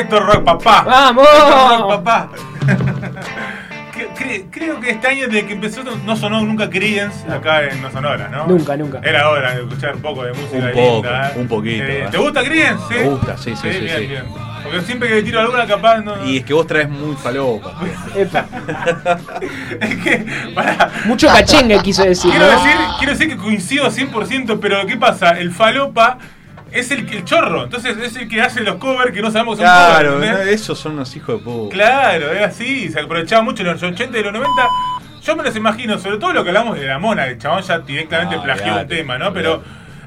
Esto es rock papá. ¡Vamos! Esto es rock papá. Cre- cre- Creo que este año desde que empezó no- sonó nunca Creedence acá en No Sonora, ¿no? Nunca, nunca. Era hora de escuchar un poco de música Un poco, linda. ¿eh? un poquito, Eh, ¿eh? ¿Te gusta Creedence? Sí. Me gusta, sí, sí, sí, bien, sí. bien. Porque siempre que le tiro alguna capaz no... Y es que vos traes muy falopa. Epa. es que. Mucho cachengue quiso decir, Quiero ¿no? decir, quiero decir que coincido 100%, pero ¿qué pasa? El falopa es el, el chorro, entonces es el que hace los covers que no sabemos son Claro, covers. ¿entendés? esos son unos hijos de puta. Claro, es así, se aprovechaba mucho en los 80 y los 90. Yo me los imagino, sobre todo lo que hablamos de la mona, el chabón ya directamente Ah, plagió un tema, ¿no? Pero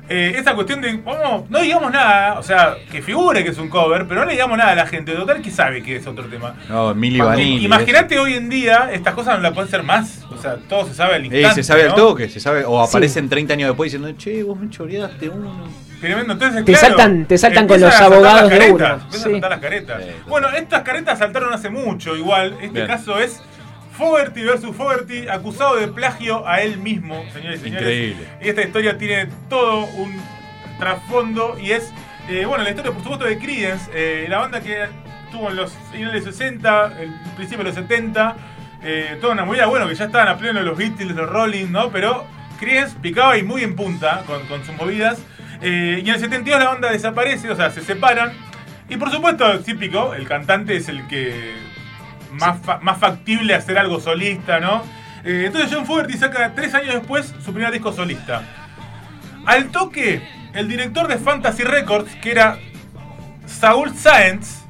eh, esa cuestión de, bueno, no digamos nada, o sea, que figure que es un cover, pero no le digamos nada a la gente, total que sabe que es otro tema. No, Vanilli. Imagínate hoy en día, estas cosas no las pueden ser más, o sea, todo se sabe al eso. instante. Eh, se sabe al ¿no? toque, se sabe. O Sí. aparecen 30 años después diciendo, che, vos me choreaste uno. Tremendo, entonces, Te claro, saltan- te saltan con los abogados las de caretas, uno, empiezan sí. a saltar las caretas. Sí. Bueno, estas caretas saltaron hace mucho, igual. Este Bien. caso es Fogerty versus Fogerty, acusado de plagio a él mismo, señores y señores. Increíble. Y esta historia tiene todo un trasfondo y es, eh, bueno, la historia, por supuesto, de Creedence, eh, la banda que tuvo en los finales de 60, el principio de los 70, eh, toda una movida, bueno, que ya estaban a pleno los Beatles, los Rolling, ¿no? Pero Creedence picaba y muy en punta con, con sus movidas. Eh, y en el 72 la banda desaparece, o sea, se separan. Y por supuesto, típico, el cantante es el que más, fa- más factible hacer algo solista, ¿no? Eh, entonces John Fogerty saca tres años después su primer disco solista. Al toque, el director de Fantasy Records, que era Saul Sáenz,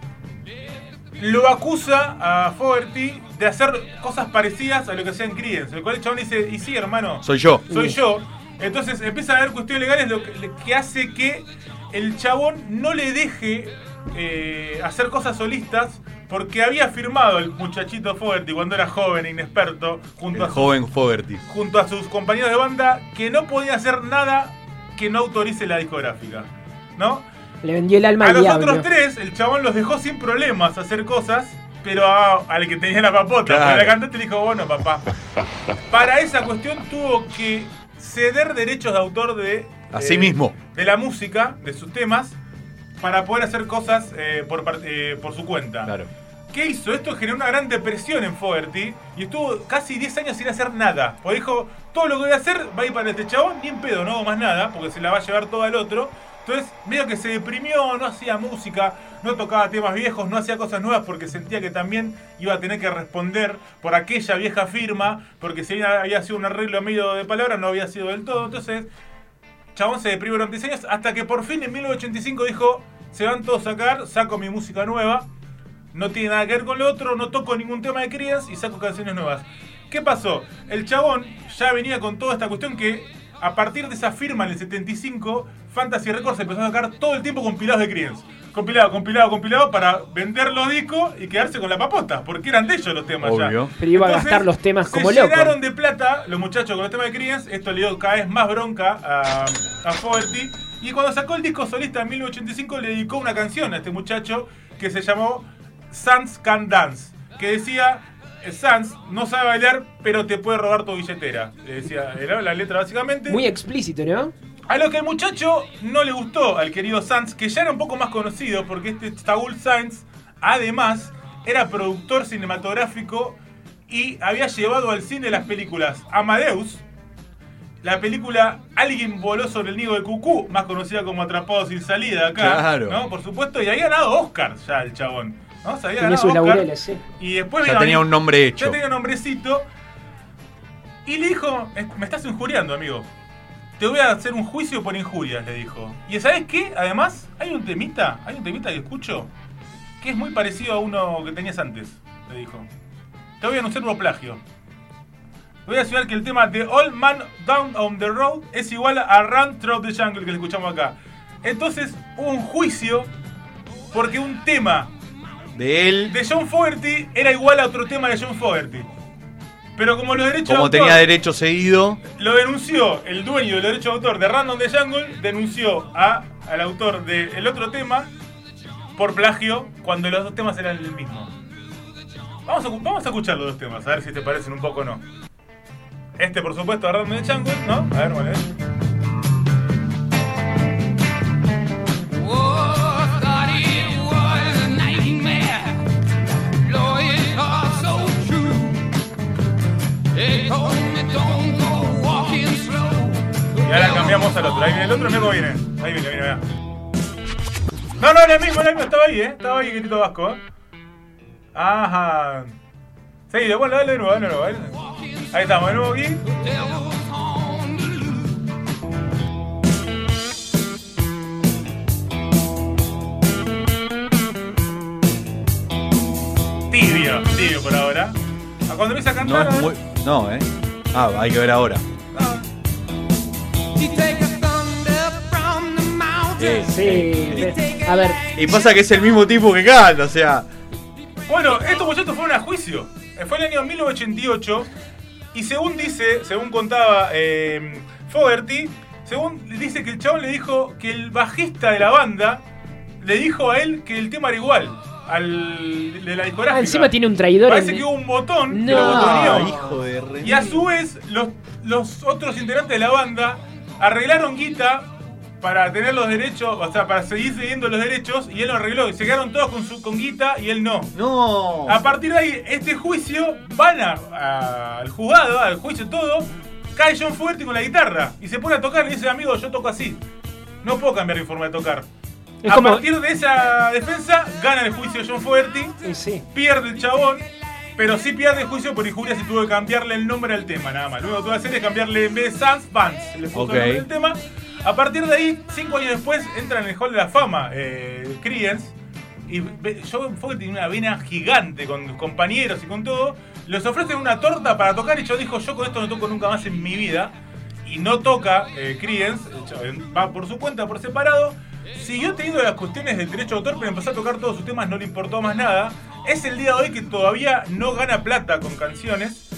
lo acusa a Fogerty de hacer cosas parecidas a lo que hacía en Creedence. El cual el chabón dice, y sí, hermano, Soy yo. soy yo. Entonces empieza a haber cuestiones legales lo que, que hace que el chabón no le deje eh, hacer cosas solistas porque había firmado el muchachito Fogerty cuando era joven e inexperto junto El a, sus, joven Fogerty. junto a sus compañeros de banda que no podía hacer nada que no autorice la discográfica. ¿No? Le vendió el alma A al los diablo. otros tres, el chabón los dejó sin problemas hacer cosas, pero a- al que tenía la papota, Claro. la cantante le dijo, bueno, papá. Para esa cuestión tuvo que ceder derechos de autor de... A sí mismo. De la música, de sus temas, para poder hacer cosas eh, por, eh, por su cuenta. Claro. ¿Qué hizo? Esto generó una gran depresión en Fogerty y estuvo casi 10 años sin hacer nada. Porque dijo, todo lo que voy a hacer va a ir para este chabón, ni en pedo, no hago más nada, porque se la va a llevar todo al otro. Entonces, medio que se deprimió, no hacía música, no tocaba temas viejos, no hacía cosas nuevas porque sentía que también iba a tener que responder por aquella vieja firma, porque si había- sido un arreglo medio de palabras, no había sido del todo. Entonces, Chabón se deprimió durante 10 años hasta que por fin en 1985 dijo, se van todos a sacar, saco mi música nueva, no tiene nada que ver con lo otro, no toco ningún tema de Creedence y saco canciones nuevas. ¿Qué pasó? El chabón ya venía con toda esta cuestión que a partir de esa firma en el 75, Fantasy Records empezó a sacar todo el tiempo compilados de Creedence. Compilado, compilado, compilado para vender los discos y quedarse con la papota, porque eran de ellos los temas Obvio. ya. Pero iba a gastar los temas como se loco. llenaron de plata los muchachos con los temas de Creedence. Esto le dio cada vez más bronca a, a Fogerty. Y cuando sacó el disco solista en 1985 le dedicó una canción a este muchacho que se llamó Sans Can Dance. Que decía, eh, Sans no sabe bailar, pero te puede robar tu billetera. Le decía, era la letra básicamente. Muy explícito, ¿no? A lo que el muchacho no le gustó al querido Sanz, que ya era un poco más conocido, porque este Saúl Sanz, además, era productor cinematográfico y había llevado al cine las películas Amadeus, la película Alguien voló sobre el nido de Cucú, más conocida como Atrapado sin salida acá, Claro. ¿no? Por supuesto, y había ganado Oscar ya el chabón. ¿no? Se había ganado sus Oscar. laureles, sí. Y después Ya vino tenía un nombre hecho. Ya tenía un nombrecito. Y le dijo, "Eh, me estás injuriando, amigo. Te voy a hacer un juicio por injurias, le dijo. Y ¿sabes qué? Además, hay un temita, hay un temita que escucho que es muy parecido a uno que tenías antes, le dijo. Te voy a anunciar un plagio. Voy a anunciar que el tema de All Man Down on the Road es igual a Run Through the Jungle que le escuchamos acá. Entonces hubo un juicio porque un tema De él, de John Fogerty era igual a otro tema de John Fogerty. Pero como los derechos como de autor tenía derecho seguido, lo denunció el dueño del derecho de autor de Random the Jungle, denunció a, al autor del otro tema por plagio cuando los dos temas eran el mismo. Vamos a, vamos a escuchar los dos temas, a ver si te parecen un poco o no. Este, por supuesto, de Random the Jungle, ¿no? A ver, vale. Ahí viene el otro, cómo viene. Ahí viene, viene. No, no, era el mismo, era el mismo, estaba ahí, eh. Estaba ahí, Grito Vasco. Ajá. Sí, bueno, dale de nuevo, dale de nuevo. dale. Ahí estamos, de nuevo aquí. Tibio, tibio por ahora. A cuando empieza a no cantar. es a ver. muy. No, eh. Ah, hay que ver ahora. Sí. A ver, Y pasa que es el mismo tipo que canta, o sea. Bueno, estos muchachos fueron a juicio. Eh, Fue en el año 1988. Y según dice, según contaba eh, Fogerty, según dice que el chabón le dijo que el bajista de la banda le dijo a él que el tema era igual al de la discográfica. ah, encima tiene un traidor. Parece en- que hubo un botón que No. lo botoneó. Ah, hijo de re. Y a su vez, los, los otros integrantes de la banda arreglaron guita para tener los derechos, o sea, para seguir siguiendo los derechos, y él lo arregló. Y se quedaron todos con, su, con guita y él no. No. A partir de ahí, este juicio, van a- a- al juzgado, al juicio todo, cae John Fuerte con la guitarra y se pone a tocar y dice, amigo, yo toco así. No puedo cambiar mi forma de tocar. Es a como- partir de esa defensa, gana el juicio John Fuerte, Sí, sí. pierde el chabón, pero sí pierde juicio por injurias y tuvo que cambiarle el nombre al tema, nada más. Lo único que tuvo que hacer es cambiarle en vez de Sans, Vance. Le puso el nombre del tema. A partir de ahí, cinco años después, entra en el Hall de la Fama eh, Creedence. Y John Fogerty tiene una vena gigante con compañeros y con todo. Les ofrecen una torta para tocar y yo dijo, yo con esto no toco nunca más en mi vida. Y no toca eh, Creedence, va por su cuenta, por separado. Siguió teniendo las cuestiones del derecho de autor, pero empezó a tocar todos sus temas, no le importó más nada. Es el día de hoy que todavía no gana plata con canciones,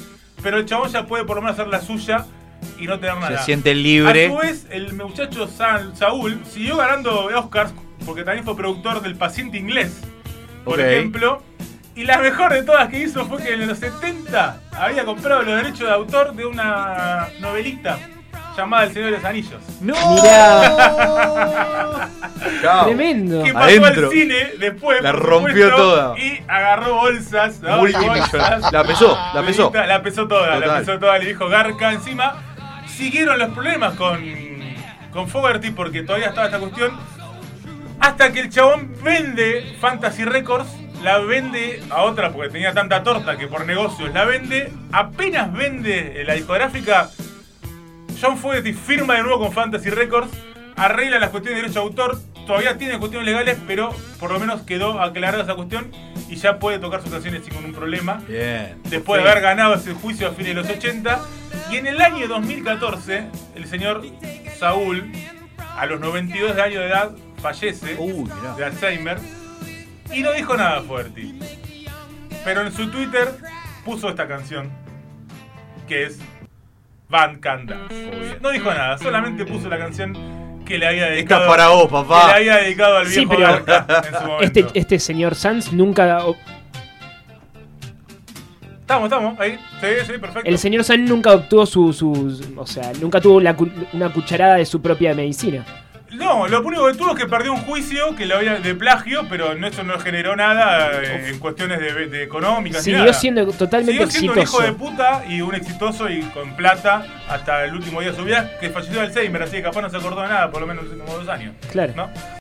pero el chabón ya puede por lo menos hacer la suya y no tener nada. Se siente libre. A su vez, el muchacho Sa- Saúl siguió ganando Oscars porque también fue productor del Paciente Inglés, por ejemplo. Y la mejor de todas que hizo fue que en los 70 había comprado los derechos de autor de una novelita llamada El Señor de los Anillos. ¡No! Mirá. Chao. Tremendo. Que pasó Adentro. al cine después. La por rompió supuesto, toda. Y agarró bolsas. ¿no? La pesó, la pesó. La pesó toda, la Total. pesó toda. Le dijo Garca encima. Siguieron los problemas con, con Fogerty porque todavía estaba esta cuestión. Hasta que el chabón vende Fantasy Records. La vende a otra porque tenía tanta torta que por negocios la vende. Apenas vende la discográfica. John Fogerty firma de nuevo con Fantasy Records, arregla las cuestiones de derecho de autor, todavía tiene cuestiones legales, pero por lo menos quedó aclarada esa cuestión y ya puede tocar sus canciones sin ningún problema. Bien. Después de haber ganado ese juicio a fines de los 80. Y en el año 2014, el señor Saúl, a los 92 de años de edad, fallece de Alzheimer y no dijo nada fuerte. Pero en su Twitter puso esta canción, que es Van Can Dance. No dijo nada, solamente puso la canción que le había Esta dedicado, es para vos, que le papá. había dedicado al Sí, viejo pero Garca en su momento. Este, este señor Sanz nunca. Estamos, estamos, ahí. Sí, sí, perfecto. El señor Sanz nunca obtuvo su, su- O sea, nunca tuvo la cu- una cucharada de su propia medicina. No, lo único que tuvo es que perdió un juicio que lo había de plagio, pero no, eso no generó nada eh, en cuestiones de, de económicas. Siguió nada. siendo totalmente Siguió siendo un hijo de puta y un exitoso y con plata hasta el último día de su vida, que falleció de Alzheimer, así que capaz no se acordó de nada, por lo menos en como dos años. Claro. ¿no?